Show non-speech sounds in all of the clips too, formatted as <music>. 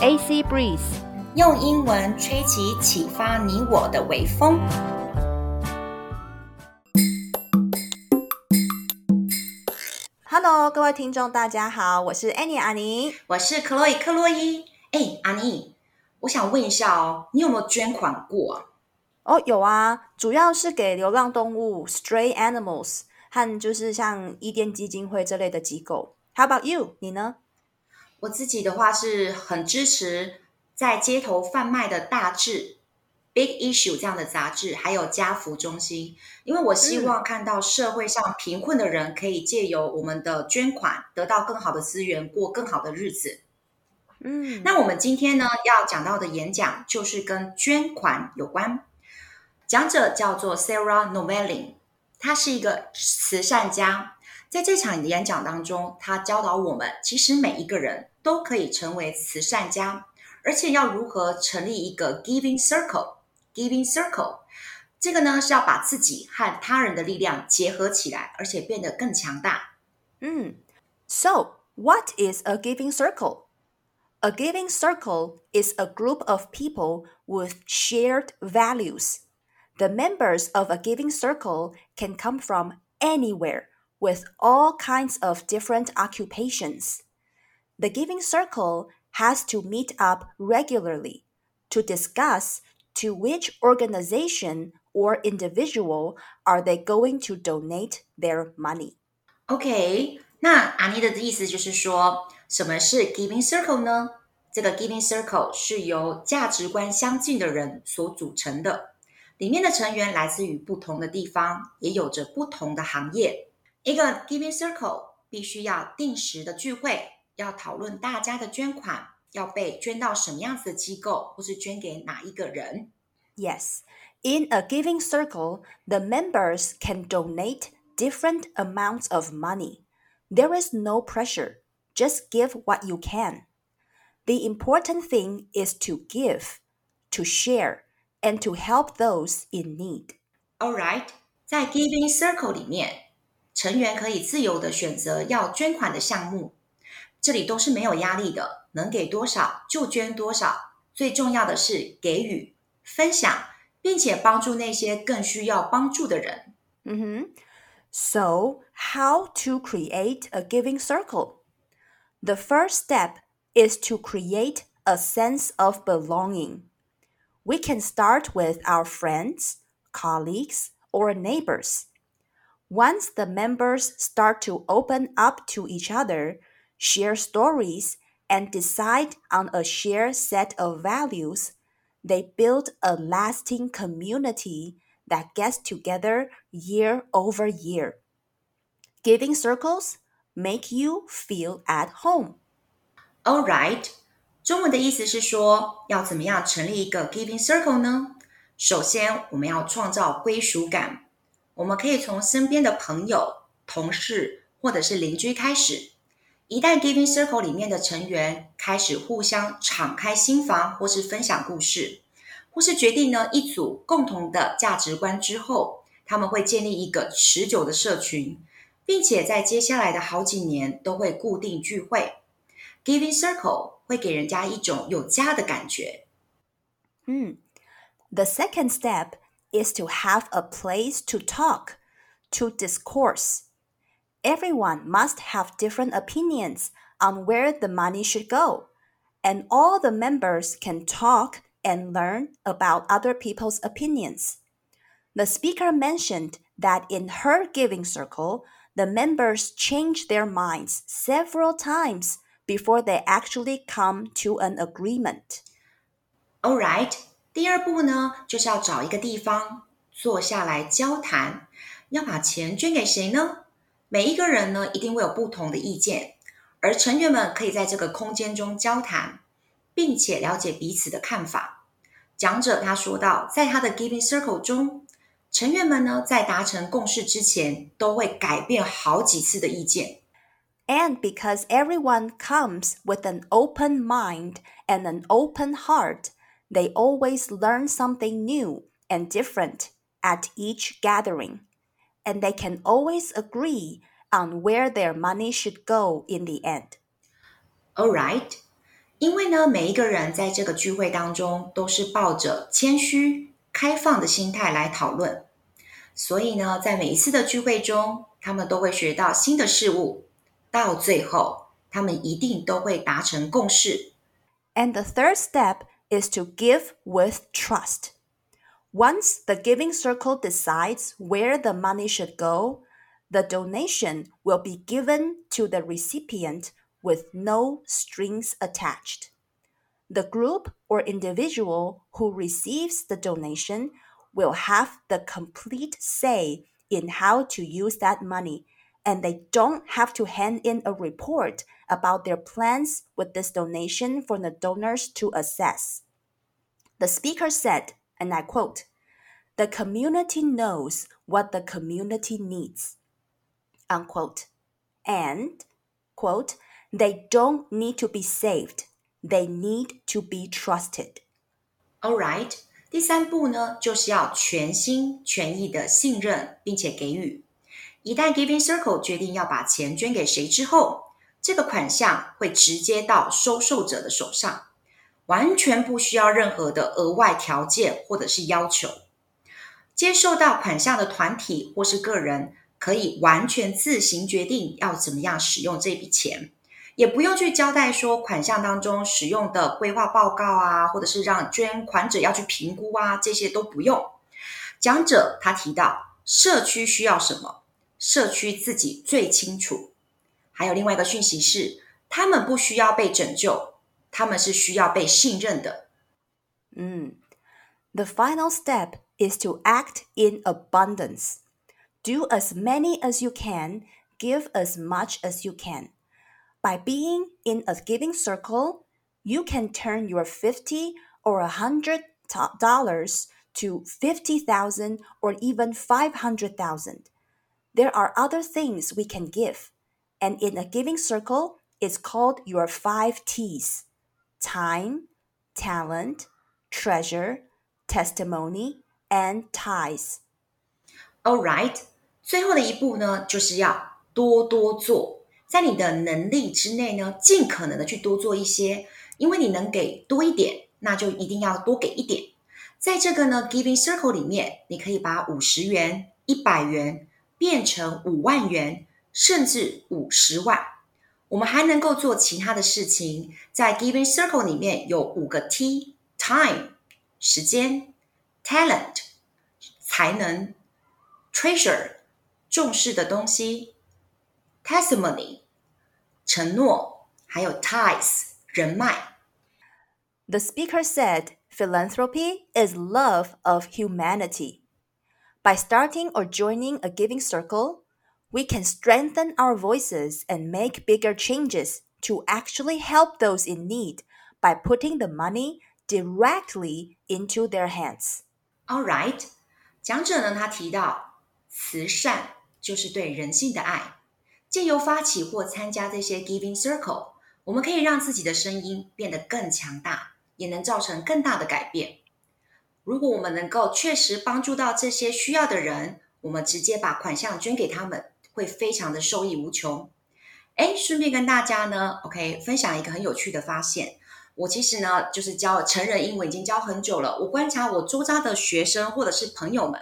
AC Breeze，用英文吹起启发你我的微风。Hello，各位听众，大家好，我是 Annie 阿妮，我是克洛伊克洛伊。哎，阿妮，我想问一下哦，你有没有捐款过啊？哦，有啊，主要是给流浪动物 （stray animals） 和就是像伊甸基金会这类的机构。How about you？你呢？我自己的话是很支持在街头贩卖的大志。Big Issue 这样的杂志，还有家福中心，因为我希望看到社会上贫困的人可以借由我们的捐款，得到更好的资源，过更好的日子。嗯，那我们今天呢要讲到的演讲就是跟捐款有关，讲者叫做 Sarah Novelin，他是一个慈善家，在这场演讲当中，他教导我们，其实每一个人都可以成为慈善家，而且要如何成立一个 Giving Circle。Giving circle，这个呢是要把自己和他人的力量结合起来，而且变得更强大。嗯，So what is a giving circle? A giving circle is a group of people with shared values. The members of a giving circle can come from anywhere with all kinds of different occupations. The giving circle has to meet up regularly to discuss to which organization or individual are they going to donate their money? OK，那阿妮的意思就是说，什么是 Giving Circle 呢？这个 Giving Circle 是由价值观相近的人所组成的，里面的成员来自于不同的地方，也有着不同的行业。一个 Giving Circle 必须要定时的聚会， 要讨论大家的捐款。要被捐到什么样子的机构，或是捐给哪一个人？Yes, in a giving circle, the members can donate different amounts of money. There is no pressure. Just give what you can. The important thing is to give, to share, and to help those in need. All right，在 Giving Circle 里面，成员可以自由的选择要捐款的项目。 这里都是没有压力的，能给多少就捐多少。最重要的是给予、分享，并且帮助那些更需要帮助的人。嗯哼。So, how to create a giving circle? The first step is to create a sense of belonging. We can start with our friends, colleagues, or neighbors. Once the members start to open up to each other, share stories, and decide on a shared set of values, they build a lasting community that gets together year over year. Giving circles make you feel at home. All right，中文的意思是说，要怎么样成立一个 Giving Circle 呢？首先，我们要创造归属感。我们可以从身边的朋友、同事或者是邻居开始。 一旦 Giving Circle 里面的成员开始互相敞开心房，或是分享故事，或是决定呢一组共同的价值观之后，他们会建立一个持久的社群，并且在接下来的好几年都会固定聚会。Giving Circle 会给人家一种有家的感觉。嗯，The second step is to have a place to talk, to discourse. Everyone must have different opinions on where the money should go, and all the members can talk and learn about other people's opinions. The speaker mentioned that in her giving circle, the members change their minds several times before they actually come to an agreement. All right，第二步呢，就是要找一个地方坐下来交谈。要把钱捐给谁呢？ 每一个人呢，一定会有不同的意见，而成员们可以在这个空间中交谈，并且了解彼此的看法。讲者他说到，在他的 Giving Circle 中，成员们呢，在达成共识之前，都会改变好几次的意见。And because everyone comes with an open mind and an open heart, they always learn something new and different at each gathering and they can always agree on where their money should go in the end. All right. 因为呢，每一个人在这个聚会当中都是抱着谦虚、开放的心态来讨论，所以呢，在每一次的聚会中，他们都会学到新的事物，到最后，他们一定都会达成共识。And the third step is to give with trust. Once the giving circle decides where the money should go, the donation will be given to the recipient with no strings attached. The group or individual who receives the donation will have the complete say in how to use that money, and they don't have to hand in a report about their plans with this donation for the donors to assess. The speaker said, and I quote, the community knows what the community needs, unquote, and, quote, they don't need to be saved, they need to be trusted. All right，第三步呢，就是要全心全意的信任，并且给予。一旦 Giving Circle 决定要把钱捐给谁之后，这个款项会直接到收受者的手上，完全不需要任何的额外条件或者是要求。 接受到款项的团体或是个人，可以完全自行决定要怎么样使用这笔钱。也不用去交代说款项当中使用的规划报告啊，或者是让捐款者要去评估啊，这些都不用。讲者他提到，社区需要什么，社区自己最清楚。还有另外一个讯息是，他们不需要被拯救，他们是需要被信任的。嗯，The final step is to act in abundance. Do as many as you can, give as much as you can. By being in a giving circle, you can turn your 50 or a hundred dollars to 50,000 or even 500,000. There are other things we can give. And in a giving circle, it's called your five T's time, talent, treasure, testimony, and ties. All right，最后的一步呢，就是要多多做。在你的能力之内呢，尽可能的去多做一些，因为你能给多一点，那就一定要多给一点。在这个呢 Giving Circle 里面，你可以把五十元、一百元变成五万元，甚至五十万。我们还能够做其他的事情。在 Giving Circle 里面有五个 T：Time 时间、Talent 才能、Treasure 重视的东西。testimony 承诺，还有 ties 人脉。The speaker said philanthropy is love of humanity. By starting or joining a giving circle, we can strengthen our voices and make bigger changes to actually help those in need by putting the money directly into their hands. All right，讲者呢，他提到慈善就是对人性的爱。借由发起或参加这些 Giving Circle，我们可以让自己的声音变得更强大，也能造成更大的改变。如果我们能够确实帮助到这些需要的人，我们直接把款项捐给他们，会非常的受益无穷。哎，顺便跟大家呢，OK，分享一个很有趣的发现。我其实呢，就是教成人英文已经教很久了。我观察我周遭的学生或者是朋友们，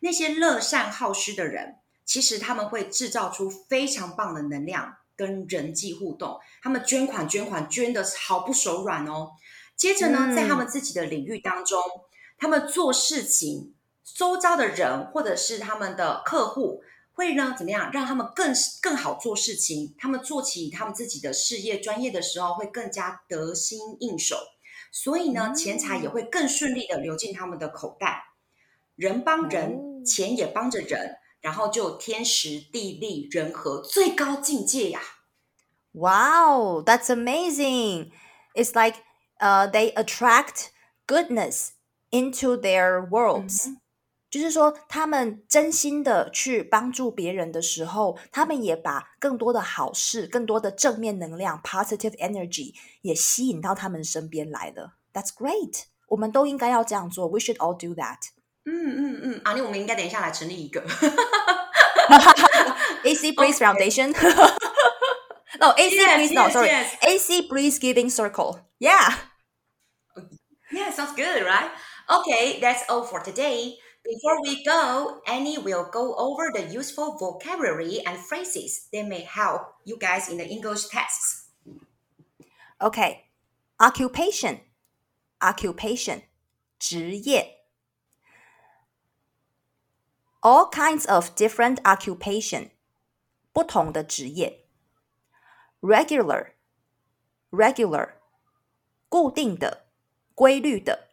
那些乐善好施的人。其实他们会制造出非常棒的能量跟人际互动，他们捐款捐款捐的毫不手软哦。接着呢，在他们自己的领域当中，他们做事情，周遭的人或者是他们的客户会呢怎么样，让他们更更好做事情。他们做起他们自己的事业专业的时候，会更加得心应手，所以呢，钱财也会更顺利的流进他们的口袋。人帮人，钱也帮着人。然后就天时地利人和最高境界呀！Wow, that's amazing! It's like, uh, they attract goodness into their worlds. 就是说，他们真心的去帮助别人的时候，他们也把更多的好事、更多的正面能量 （positive energy） 也吸引到他们身边来了。That's great！我们都应该要这样做。We should all do that. 嗯嗯嗯，阿丽，我们应该等一下来成立一个 AC Breeze <laughs> Foundation。No, AC <laughs> Breeze. No, sorry. AC Breeze Giving Circle. Yeah. Yeah, sounds good, right? Okay, that's all for today. Before we go, Annie will go over the useful vocabulary and phrases that may help you guys in the English tests. Okay. Occupation. Occupation. 职业. All kinds of different occupation. 不同的职业. Regular. Regular. 固定的，规律的。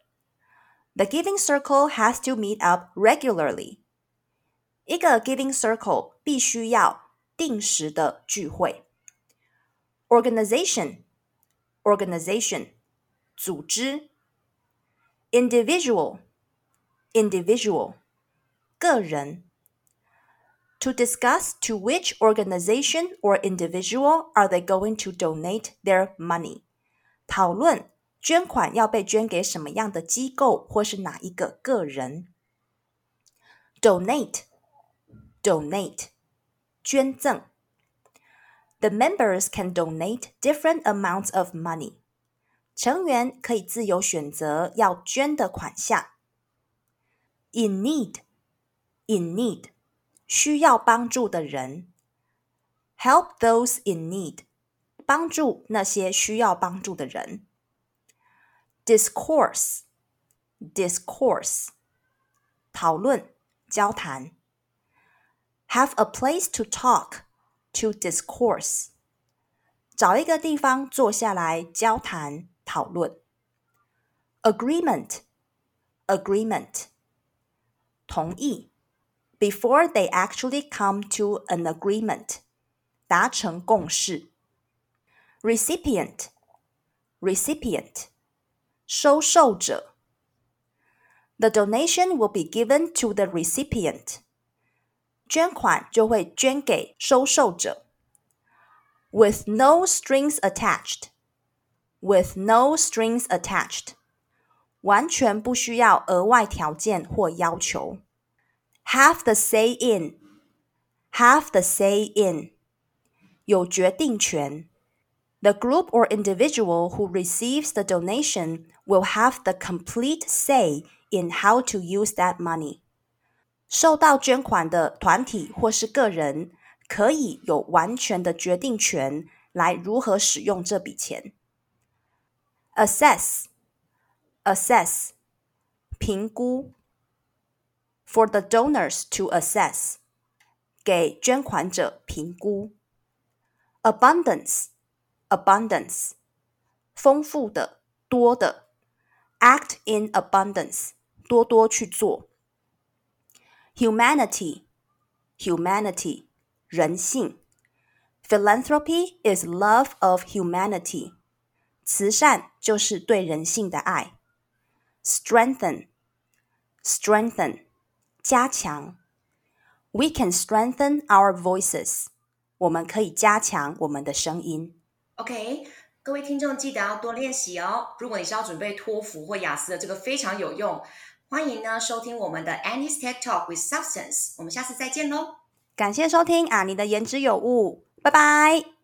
The giving circle has to meet up regularly. 一个 giving circle 必须要定时的聚会。Organization, organization, 组织。Individual, individual, 个人。To discuss to which organization or individual are they going to donate their money. 讨论 捐款要被捐给什么样的机构或是哪一个个人。Donate, donate，捐赠。The members can donate different amounts of money. 成员可以自由选择要捐的款项。In need, in need，需要帮助的人。Help those in need. 帮助那些需要帮助的人。discourse discourse 讨论交谈。Have a place to talk to discourse 找一个地方坐下来交谈讨论。Agreement agreement 同意。Before they actually come to an agreement 达成共识。recipient recipient 收受者 The donation will be given to the recipient 捐款就会捐给收受者 with no strings attached with no strings attached 完全不需要额外条件或要求 have the say in have the say in 有决定权 the group or individual who receives the donation will have the complete say in how to use that money. 受到捐款的团体或是个人可以有完全的决定权来如何使用这笔钱。Assess, assess, 评估。For the donors to assess, 给捐款者评估。Abundance abundance，丰富的、多的；act in abundance，多多去做。humanity，humanity，人性。Philanthropy is love of humanity，慈善就是对人性的爱。Strengthen，strengthen，加强。We can strengthen our voices，我们可以加强我们的声音。 OK，各位听众记得要多练习哦。如果你是要准备托福或雅思的，这个非常有用。欢迎呢收听我们的 Annie's TED Talk with Substance。我们下次再见喽！感谢收听啊，你的颜值有误，拜拜。